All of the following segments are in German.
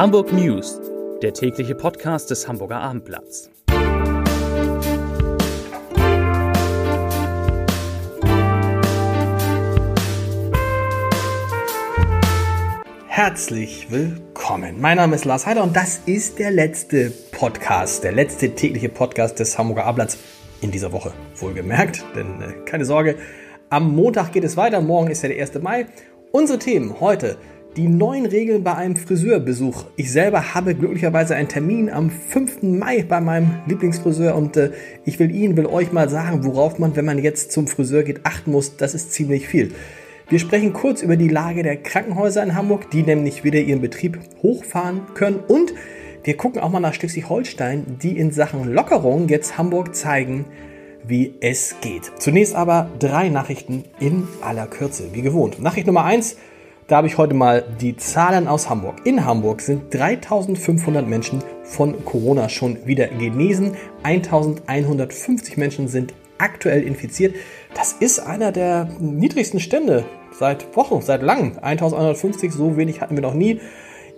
Hamburg News, der tägliche Podcast des Hamburger Abendblatts. Herzlich willkommen. Mein Name ist Lars Heider und das ist der letzte Podcast, der letzte tägliche Podcast des Hamburger Abendblatts in dieser Woche. Wohlgemerkt, denn äh, keine Sorge, am Montag geht es weiter. Morgen ist ja der 1. Mai. Unsere Themen heute die neuen Regeln bei einem Friseurbesuch. Ich selber habe glücklicherweise einen Termin am 5. Mai bei meinem Lieblingsfriseur und äh, ich will Ihnen, will euch mal sagen, worauf man, wenn man jetzt zum Friseur geht, achten muss. Das ist ziemlich viel. Wir sprechen kurz über die Lage der Krankenhäuser in Hamburg, die nämlich wieder ihren Betrieb hochfahren können und wir gucken auch mal nach Schleswig-Holstein, die in Sachen Lockerung jetzt Hamburg zeigen, wie es geht. Zunächst aber drei Nachrichten in aller Kürze, wie gewohnt. Nachricht Nummer eins da habe ich heute mal die Zahlen aus Hamburg. In Hamburg sind 3500 Menschen von Corona schon wieder genesen. 1150 Menschen sind aktuell infiziert. Das ist einer der niedrigsten Stände seit Wochen, seit langem. 1150, so wenig hatten wir noch nie.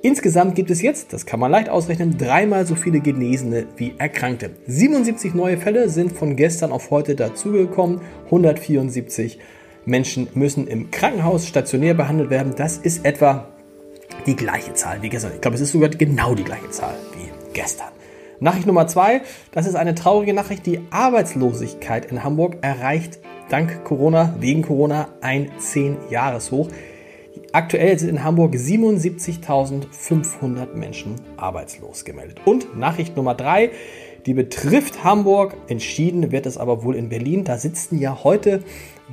Insgesamt gibt es jetzt, das kann man leicht ausrechnen, dreimal so viele Genesene wie Erkrankte. 77 neue Fälle sind von gestern auf heute dazugekommen, 174 Menschen müssen im Krankenhaus stationär behandelt werden. Das ist etwa die gleiche Zahl wie gestern. Ich glaube, es ist sogar genau die gleiche Zahl wie gestern. Nachricht Nummer zwei, das ist eine traurige Nachricht. Die Arbeitslosigkeit in Hamburg erreicht dank Corona, wegen Corona, ein 10-Jahres-Hoch. Aktuell sind in Hamburg 77.500 Menschen arbeitslos gemeldet. Und Nachricht Nummer drei, die betrifft Hamburg. Entschieden wird es aber wohl in Berlin. Da sitzen ja heute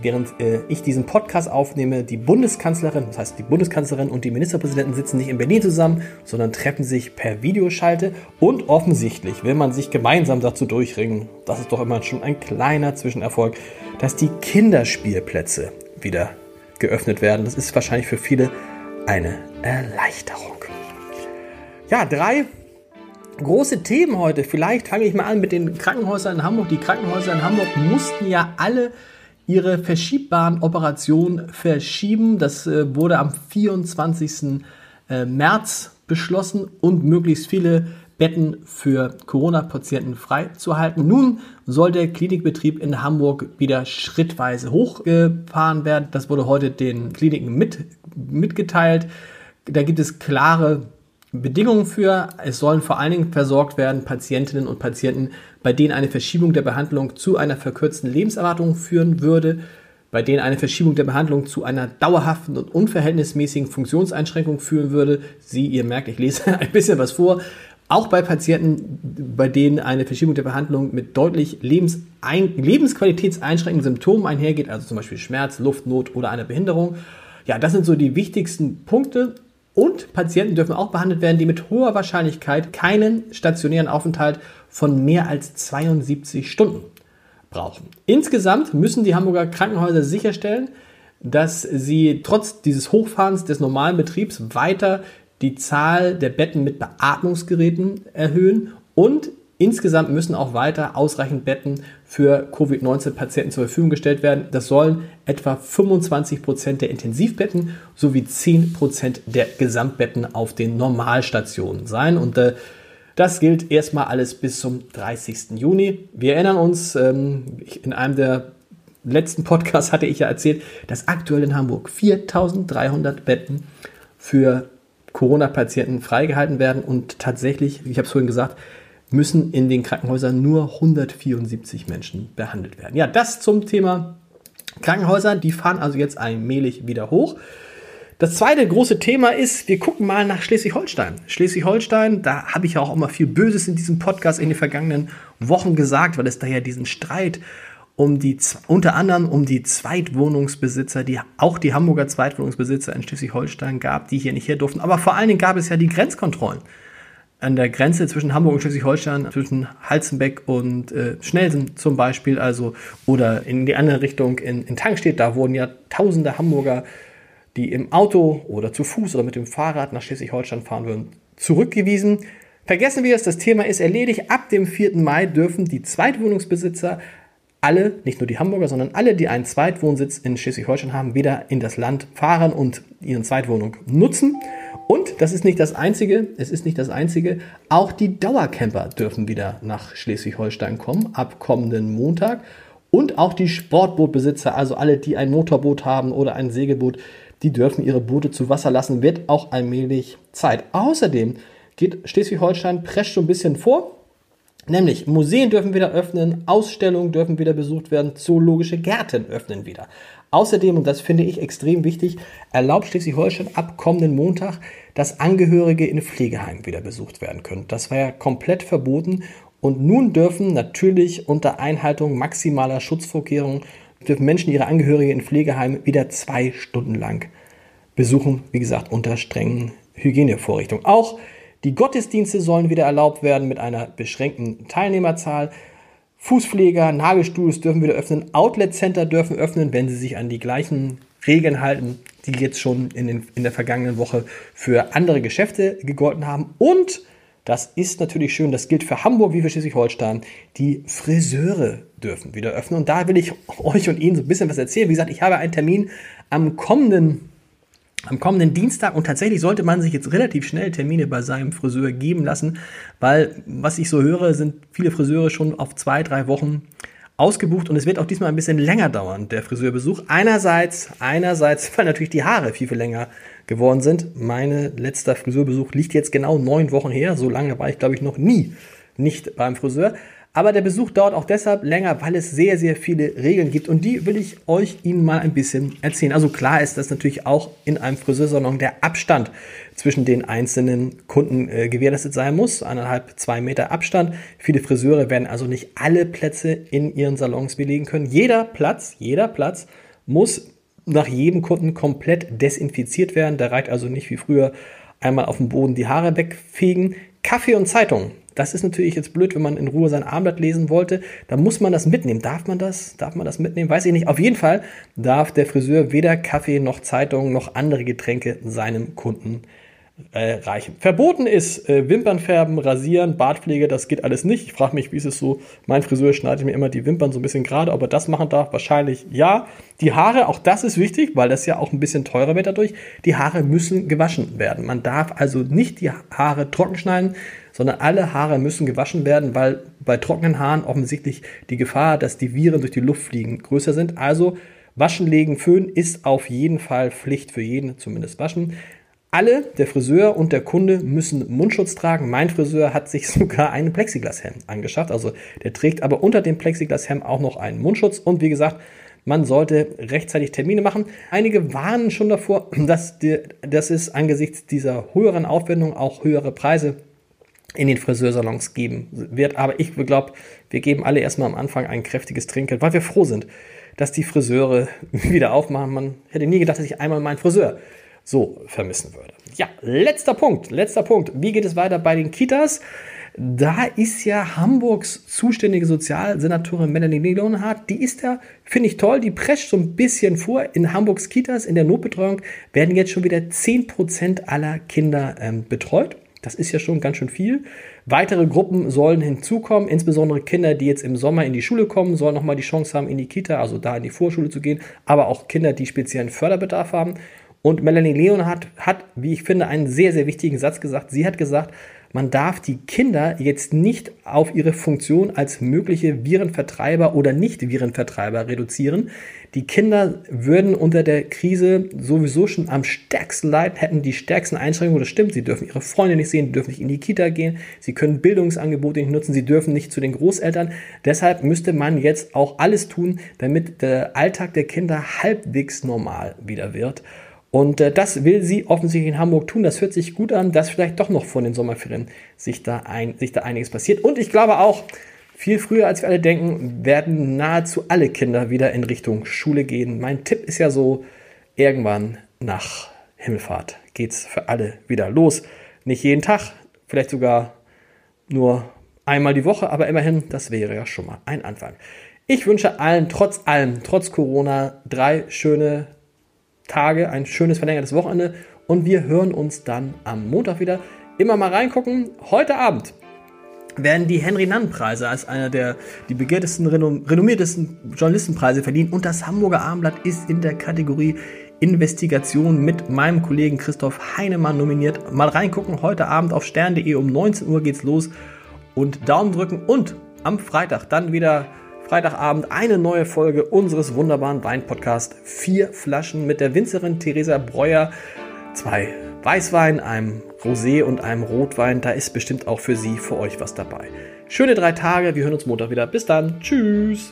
während äh, ich diesen Podcast aufnehme, die Bundeskanzlerin, das heißt die Bundeskanzlerin und die Ministerpräsidenten sitzen nicht in Berlin zusammen, sondern treffen sich per Videoschalte und offensichtlich will man sich gemeinsam dazu durchringen, das ist doch immer schon ein kleiner Zwischenerfolg, dass die Kinderspielplätze wieder geöffnet werden. Das ist wahrscheinlich für viele eine Erleichterung. Ja, drei große Themen heute. Vielleicht fange ich mal an mit den Krankenhäusern in Hamburg. Die Krankenhäuser in Hamburg mussten ja alle ihre verschiebbaren Operationen verschieben. Das äh, wurde am 24. Äh, März beschlossen und möglichst viele Betten für Corona-Patienten freizuhalten. Nun soll der Klinikbetrieb in Hamburg wieder schrittweise hochgefahren werden. Das wurde heute den Kliniken mit, mitgeteilt. Da gibt es klare Bedingungen für. Es sollen vor allen Dingen versorgt werden Patientinnen und Patienten, bei denen eine Verschiebung der Behandlung zu einer verkürzten Lebenserwartung führen würde, bei denen eine Verschiebung der Behandlung zu einer dauerhaften und unverhältnismäßigen Funktionseinschränkung führen würde. Sie, ihr merkt, ich lese ein bisschen was vor. Auch bei Patienten, bei denen eine Verschiebung der Behandlung mit deutlich lebensqualitätseinschränkenden Symptomen einhergeht, also zum Beispiel Schmerz, Luftnot oder einer Behinderung. Ja, das sind so die wichtigsten Punkte. Und Patienten dürfen auch behandelt werden, die mit hoher Wahrscheinlichkeit keinen stationären Aufenthalt von mehr als 72 Stunden brauchen. Insgesamt müssen die Hamburger Krankenhäuser sicherstellen, dass sie trotz dieses Hochfahrens des normalen Betriebs weiter die Zahl der Betten mit Beatmungsgeräten erhöhen und insgesamt müssen auch weiter ausreichend Betten für Covid-19-Patienten zur Verfügung gestellt werden. Das sollen etwa 25 Prozent der Intensivbetten sowie 10 Prozent der Gesamtbetten auf den Normalstationen sein. Und äh, das gilt erstmal alles bis zum 30. Juni. Wir erinnern uns, ähm, in einem der letzten Podcasts hatte ich ja erzählt, dass aktuell in Hamburg 4300 Betten für Corona-Patienten freigehalten werden und tatsächlich, ich habe es vorhin gesagt, müssen in den Krankenhäusern nur 174 Menschen behandelt werden. Ja, das zum Thema Krankenhäuser. Die fahren also jetzt allmählich wieder hoch. Das zweite große Thema ist, wir gucken mal nach Schleswig-Holstein. Schleswig-Holstein, da habe ich ja auch immer viel Böses in diesem Podcast in den vergangenen Wochen gesagt, weil es da ja diesen Streit um die, unter anderem um die Zweitwohnungsbesitzer, die, auch die Hamburger Zweitwohnungsbesitzer in Schleswig-Holstein gab, die hier nicht her durften. Aber vor allen Dingen gab es ja die Grenzkontrollen an der Grenze zwischen Hamburg und Schleswig-Holstein, zwischen Halzenbeck und äh, Schnelsen zum Beispiel, also oder in die andere Richtung in, in Tankstedt, da wurden ja tausende Hamburger die im Auto oder zu Fuß oder mit dem Fahrrad nach Schleswig-Holstein fahren würden, zurückgewiesen. Vergessen wir es, das Thema ist erledigt. Ab dem 4. Mai dürfen die Zweitwohnungsbesitzer alle, nicht nur die Hamburger, sondern alle, die einen Zweitwohnsitz in Schleswig-Holstein haben, wieder in das Land fahren und ihren Zweitwohnung nutzen. Und das ist nicht das Einzige, es ist nicht das Einzige, auch die Dauercamper dürfen wieder nach Schleswig-Holstein kommen, ab kommenden Montag. Und auch die Sportbootbesitzer, also alle, die ein Motorboot haben oder ein Segelboot, die dürfen ihre Boote zu Wasser lassen, wird auch allmählich Zeit. Außerdem geht Schleswig-Holstein prescht so ein bisschen vor. Nämlich Museen dürfen wieder öffnen, Ausstellungen dürfen wieder besucht werden, zoologische Gärten öffnen wieder. Außerdem, und das finde ich extrem wichtig, erlaubt Schleswig-Holstein ab kommenden Montag, dass Angehörige in Pflegeheimen wieder besucht werden können. Das war ja komplett verboten und nun dürfen natürlich unter Einhaltung maximaler Schutzvorkehrungen dürfen Menschen ihre Angehörige in Pflegeheimen wieder zwei Stunden lang besuchen. Wie gesagt, unter strengen Hygienevorrichtungen. Auch die Gottesdienste sollen wieder erlaubt werden mit einer beschränkten Teilnehmerzahl. Fußpfleger, Nagelstuhls dürfen wieder öffnen. Outlet Center dürfen öffnen, wenn sie sich an die gleichen Regeln halten, die jetzt schon in, den, in der vergangenen Woche für andere Geschäfte gegolten haben. Und das ist natürlich schön, das gilt für Hamburg wie für Schleswig-Holstein. Die Friseure dürfen wieder öffnen. Und da will ich euch und Ihnen so ein bisschen was erzählen. Wie gesagt, ich habe einen Termin am kommenden am kommenden Dienstag und tatsächlich sollte man sich jetzt relativ schnell Termine bei seinem Friseur geben lassen, weil was ich so höre, sind viele Friseure schon auf zwei, drei Wochen ausgebucht und es wird auch diesmal ein bisschen länger dauern, der Friseurbesuch. Einerseits, einerseits, weil natürlich die Haare viel, viel länger geworden sind. Mein letzter Friseurbesuch liegt jetzt genau neun Wochen her. So lange war ich, glaube ich, noch nie nicht beim Friseur. Aber der Besuch dauert auch deshalb länger, weil es sehr, sehr viele Regeln gibt. Und die will ich euch Ihnen mal ein bisschen erzählen. Also klar ist, dass natürlich auch in einem Friseursalon der Abstand zwischen den einzelnen Kunden äh, gewährleistet sein muss. Eineinhalb, zwei Meter Abstand. Viele Friseure werden also nicht alle Plätze in ihren Salons belegen können. Jeder Platz, jeder Platz muss nach jedem Kunden komplett desinfiziert werden. Da reicht also nicht wie früher einmal auf dem Boden die Haare wegfegen. Kaffee und Zeitung das ist natürlich jetzt blöd, wenn man in Ruhe sein Armblatt lesen wollte. Da muss man das mitnehmen. Darf man das? Darf man das mitnehmen? Weiß ich nicht. Auf jeden Fall darf der Friseur weder Kaffee noch Zeitung noch andere Getränke seinem Kunden äh, reichen. Verboten ist äh, Wimpernfärben, Rasieren, Bartpflege, das geht alles nicht. Ich frage mich, wie ist es so? Mein Friseur schneidet mir immer die Wimpern so ein bisschen gerade, ob er das machen darf. Wahrscheinlich ja. Die Haare, auch das ist wichtig, weil das ja auch ein bisschen teurer wird dadurch. Die Haare müssen gewaschen werden. Man darf also nicht die Haare trocken schneiden, sondern alle Haare müssen gewaschen werden, weil bei trockenen Haaren offensichtlich die Gefahr, dass die Viren durch die Luft fliegen, größer sind. Also Waschen, legen, föhnen ist auf jeden Fall Pflicht für jeden, zumindest waschen. Alle, der Friseur und der Kunde, müssen Mundschutz tragen. Mein Friseur hat sich sogar einen Plexiglashelm angeschafft. Also der trägt aber unter dem Plexiglashelm auch noch einen Mundschutz. Und wie gesagt, man sollte rechtzeitig Termine machen. Einige warnen schon davor, dass, die, dass es angesichts dieser höheren Aufwendung auch höhere Preise in den Friseursalons geben wird. Aber ich glaube, wir geben alle erstmal am Anfang ein kräftiges Trinkgeld, weil wir froh sind, dass die Friseure wieder aufmachen. Man hätte nie gedacht, dass ich einmal meinen Friseur so vermissen würde. Ja, letzter Punkt, letzter Punkt. Wie geht es weiter bei den Kitas? Da ist ja Hamburgs zuständige Sozialsenatorin Melanie Leonhardt, die ist da, finde ich toll, die prescht so ein bisschen vor. In Hamburgs Kitas, in der Notbetreuung, werden jetzt schon wieder 10% aller Kinder ähm, betreut. Das ist ja schon ganz schön viel. Weitere Gruppen sollen hinzukommen, insbesondere Kinder, die jetzt im Sommer in die Schule kommen, sollen nochmal die Chance haben, in die Kita, also da in die Vorschule zu gehen, aber auch Kinder, die speziellen Förderbedarf haben. Und Melanie Leonhardt hat, wie ich finde, einen sehr, sehr wichtigen Satz gesagt. Sie hat gesagt, man darf die Kinder jetzt nicht auf ihre Funktion als mögliche Virenvertreiber oder Nicht-Virenvertreiber reduzieren. Die Kinder würden unter der Krise sowieso schon am stärksten leiden, hätten die stärksten Einschränkungen. Das stimmt, sie dürfen ihre Freunde nicht sehen, dürfen nicht in die Kita gehen, sie können Bildungsangebote nicht nutzen, sie dürfen nicht zu den Großeltern. Deshalb müsste man jetzt auch alles tun, damit der Alltag der Kinder halbwegs normal wieder wird. Und äh, das will sie offensichtlich in Hamburg tun. Das hört sich gut an, dass vielleicht doch noch vor den Sommerferien sich da, ein, sich da einiges passiert. Und ich glaube auch, viel früher als wir alle denken, werden nahezu alle Kinder wieder in Richtung Schule gehen. Mein Tipp ist ja so, irgendwann nach Himmelfahrt geht's für alle wieder los. Nicht jeden Tag, vielleicht sogar nur einmal die Woche, aber immerhin, das wäre ja schon mal ein Anfang. Ich wünsche allen, trotz allem, trotz Corona, drei schöne Tage, ein schönes verlängertes Wochenende und wir hören uns dann am Montag wieder. Immer mal reingucken. Heute Abend werden die Henry-Nann-Preise als einer der die begehrtesten, renommiertesten Journalistenpreise verliehen. Und das Hamburger Abendblatt ist in der Kategorie Investigation mit meinem Kollegen Christoph Heinemann nominiert. Mal reingucken, heute Abend auf stern.de um 19 Uhr geht's los und Daumen drücken und am Freitag dann wieder Freitagabend eine neue Folge unseres wunderbaren Wein-Podcasts. Vier Flaschen mit der Winzerin Theresa Breuer. Zwei Weißwein, einem Rosé und einem Rotwein. Da ist bestimmt auch für Sie, für euch was dabei. Schöne drei Tage. Wir hören uns Montag wieder. Bis dann. Tschüss.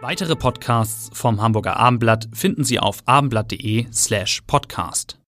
Weitere Podcasts vom Hamburger Abendblatt finden Sie auf abendblatt.de slash podcast.